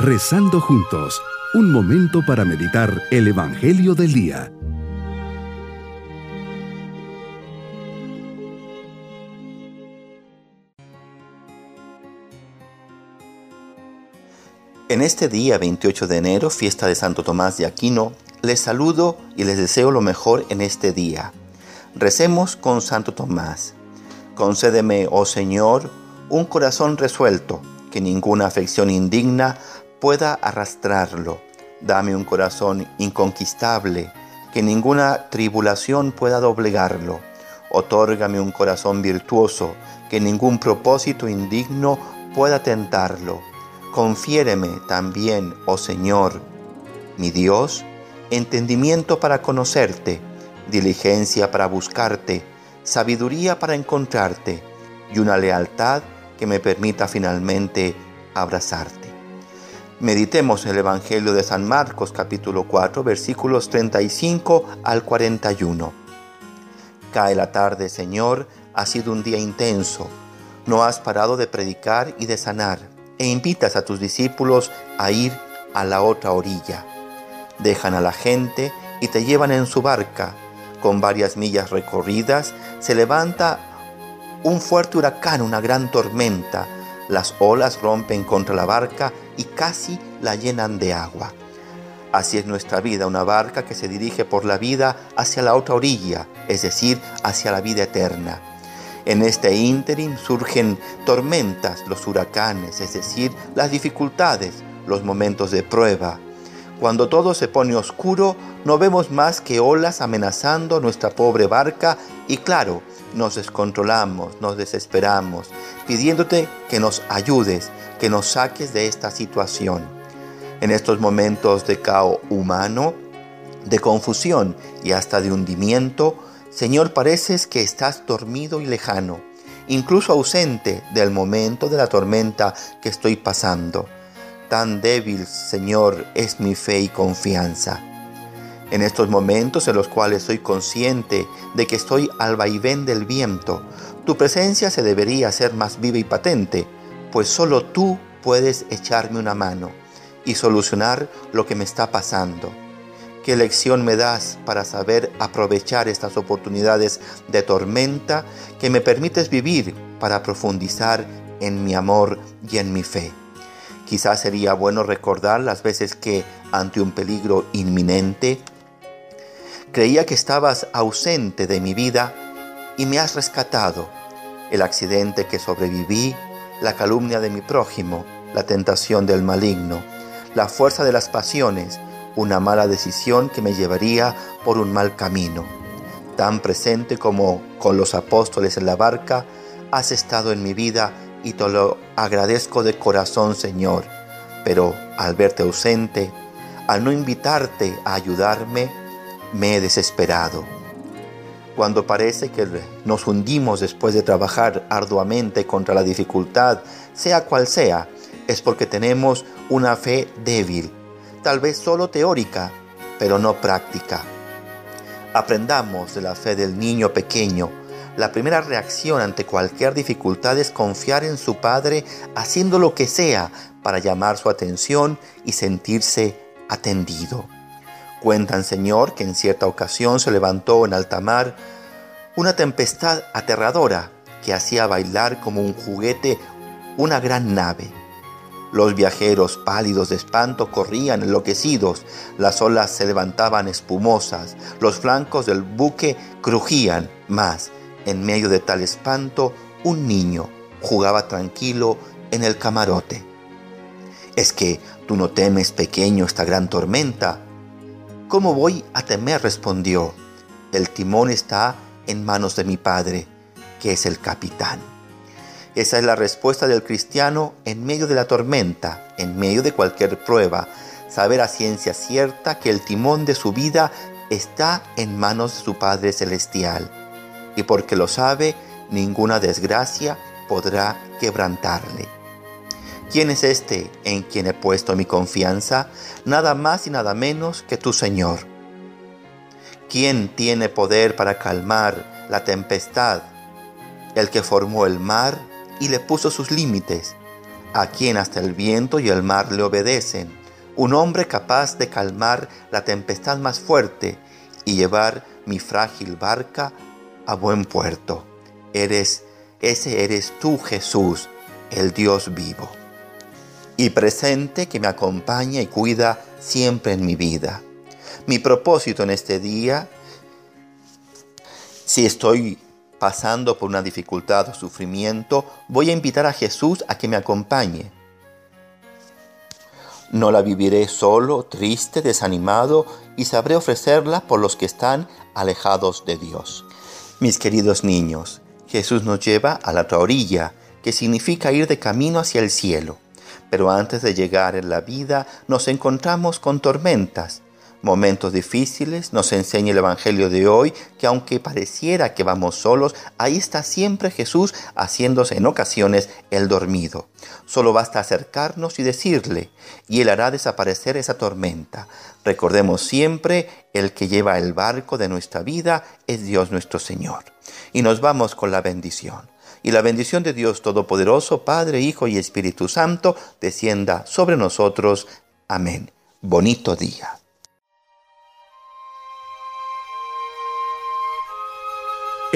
Rezando juntos, un momento para meditar el Evangelio del Día. En este día 28 de enero, fiesta de Santo Tomás de Aquino, les saludo y les deseo lo mejor en este día. Recemos con Santo Tomás. Concédeme, oh Señor, un corazón resuelto, que ninguna afección indigna pueda arrastrarlo. Dame un corazón inconquistable, que ninguna tribulación pueda doblegarlo. Otórgame un corazón virtuoso, que ningún propósito indigno pueda tentarlo Confiéreme también, oh Señor, mi Dios, entendimiento para conocerte, diligencia para buscarte, sabiduría para encontrarte y una lealtad que me permita finalmente abrazarte. Meditemos el Evangelio de San Marcos capítulo 4 versículos 35 al 41. Cae la tarde, Señor, ha sido un día intenso. No has parado de predicar y de sanar e invitas a tus discípulos a ir a la otra orilla. Dejan a la gente y te llevan en su barca. Con varias millas recorridas se levanta un fuerte huracán, una gran tormenta. Las olas rompen contra la barca y casi la llenan de agua. Así es nuestra vida, una barca que se dirige por la vida hacia la otra orilla, es decir, hacia la vida eterna. En este ínterim surgen tormentas, los huracanes, es decir, las dificultades, los momentos de prueba. Cuando todo se pone oscuro, no vemos más que olas amenazando nuestra pobre barca y claro, nos descontrolamos, nos desesperamos, pidiéndote que nos ayudes, que nos saques de esta situación. En estos momentos de caos humano, de confusión y hasta de hundimiento, Señor, pareces que estás dormido y lejano, incluso ausente del momento de la tormenta que estoy pasando. Tan débil, Señor, es mi fe y confianza. En estos momentos en los cuales soy consciente de que estoy al vaivén del viento, tu presencia se debería hacer más viva y patente, pues solo tú puedes echarme una mano y solucionar lo que me está pasando. ¿Qué lección me das para saber aprovechar estas oportunidades de tormenta que me permites vivir para profundizar en mi amor y en mi fe? Quizás sería bueno recordar las veces que ante un peligro inminente creía que estabas ausente de mi vida y me has rescatado. El accidente que sobreviví, la calumnia de mi prójimo, la tentación del maligno, la fuerza de las pasiones, una mala decisión que me llevaría por un mal camino. Tan presente como con los apóstoles en la barca, has estado en mi vida y te lo agradezco de corazón, Señor. Pero al verte ausente, al no invitarte a ayudarme, me he desesperado. Cuando parece que nos hundimos después de trabajar arduamente contra la dificultad, sea cual sea, es porque tenemos una fe débil tal vez solo teórica, pero no práctica. Aprendamos de la fe del niño pequeño. La primera reacción ante cualquier dificultad es confiar en su padre haciendo lo que sea para llamar su atención y sentirse atendido. Cuentan, Señor, que en cierta ocasión se levantó en alta mar una tempestad aterradora que hacía bailar como un juguete una gran nave. Los viajeros pálidos de espanto corrían enloquecidos, las olas se levantaban espumosas, los flancos del buque crujían, mas en medio de tal espanto un niño jugaba tranquilo en el camarote. ¿Es que tú no temes, pequeño, esta gran tormenta? ¿Cómo voy a temer? respondió. El timón está en manos de mi padre, que es el capitán. Esa es la respuesta del cristiano en medio de la tormenta, en medio de cualquier prueba, saber a ciencia cierta que el timón de su vida está en manos de su Padre Celestial. Y porque lo sabe, ninguna desgracia podrá quebrantarle. ¿Quién es este en quien he puesto mi confianza? Nada más y nada menos que tu Señor. ¿Quién tiene poder para calmar la tempestad? El que formó el mar y le puso sus límites. a quien hasta el viento y el mar le obedecen, un hombre capaz de calmar la tempestad más fuerte y llevar mi frágil barca a buen puerto. Eres, ese eres tú, Jesús, el Dios vivo y presente que me acompaña y cuida siempre en mi vida. Mi propósito en este día, si estoy pasando por una dificultad o sufrimiento, voy a invitar a Jesús a que me acompañe. No la viviré solo, triste, desanimado y sabré ofrecerla por los que están alejados de Dios. Mis queridos niños, Jesús nos lleva a la otra orilla, que significa ir de camino hacia el cielo. Pero antes de llegar en la vida nos encontramos con tormentas, momentos difíciles, nos enseña el Evangelio de hoy que aunque pareciera que vamos solos, ahí está siempre Jesús haciéndose en ocasiones el dormido. Solo basta acercarnos y decirle, y Él hará desaparecer esa tormenta. Recordemos siempre, el que lleva el barco de nuestra vida es Dios nuestro Señor. Y nos vamos con la bendición y la bendición de Dios Todopoderoso, Padre, Hijo y Espíritu Santo, descienda sobre nosotros. Amén. Bonito día.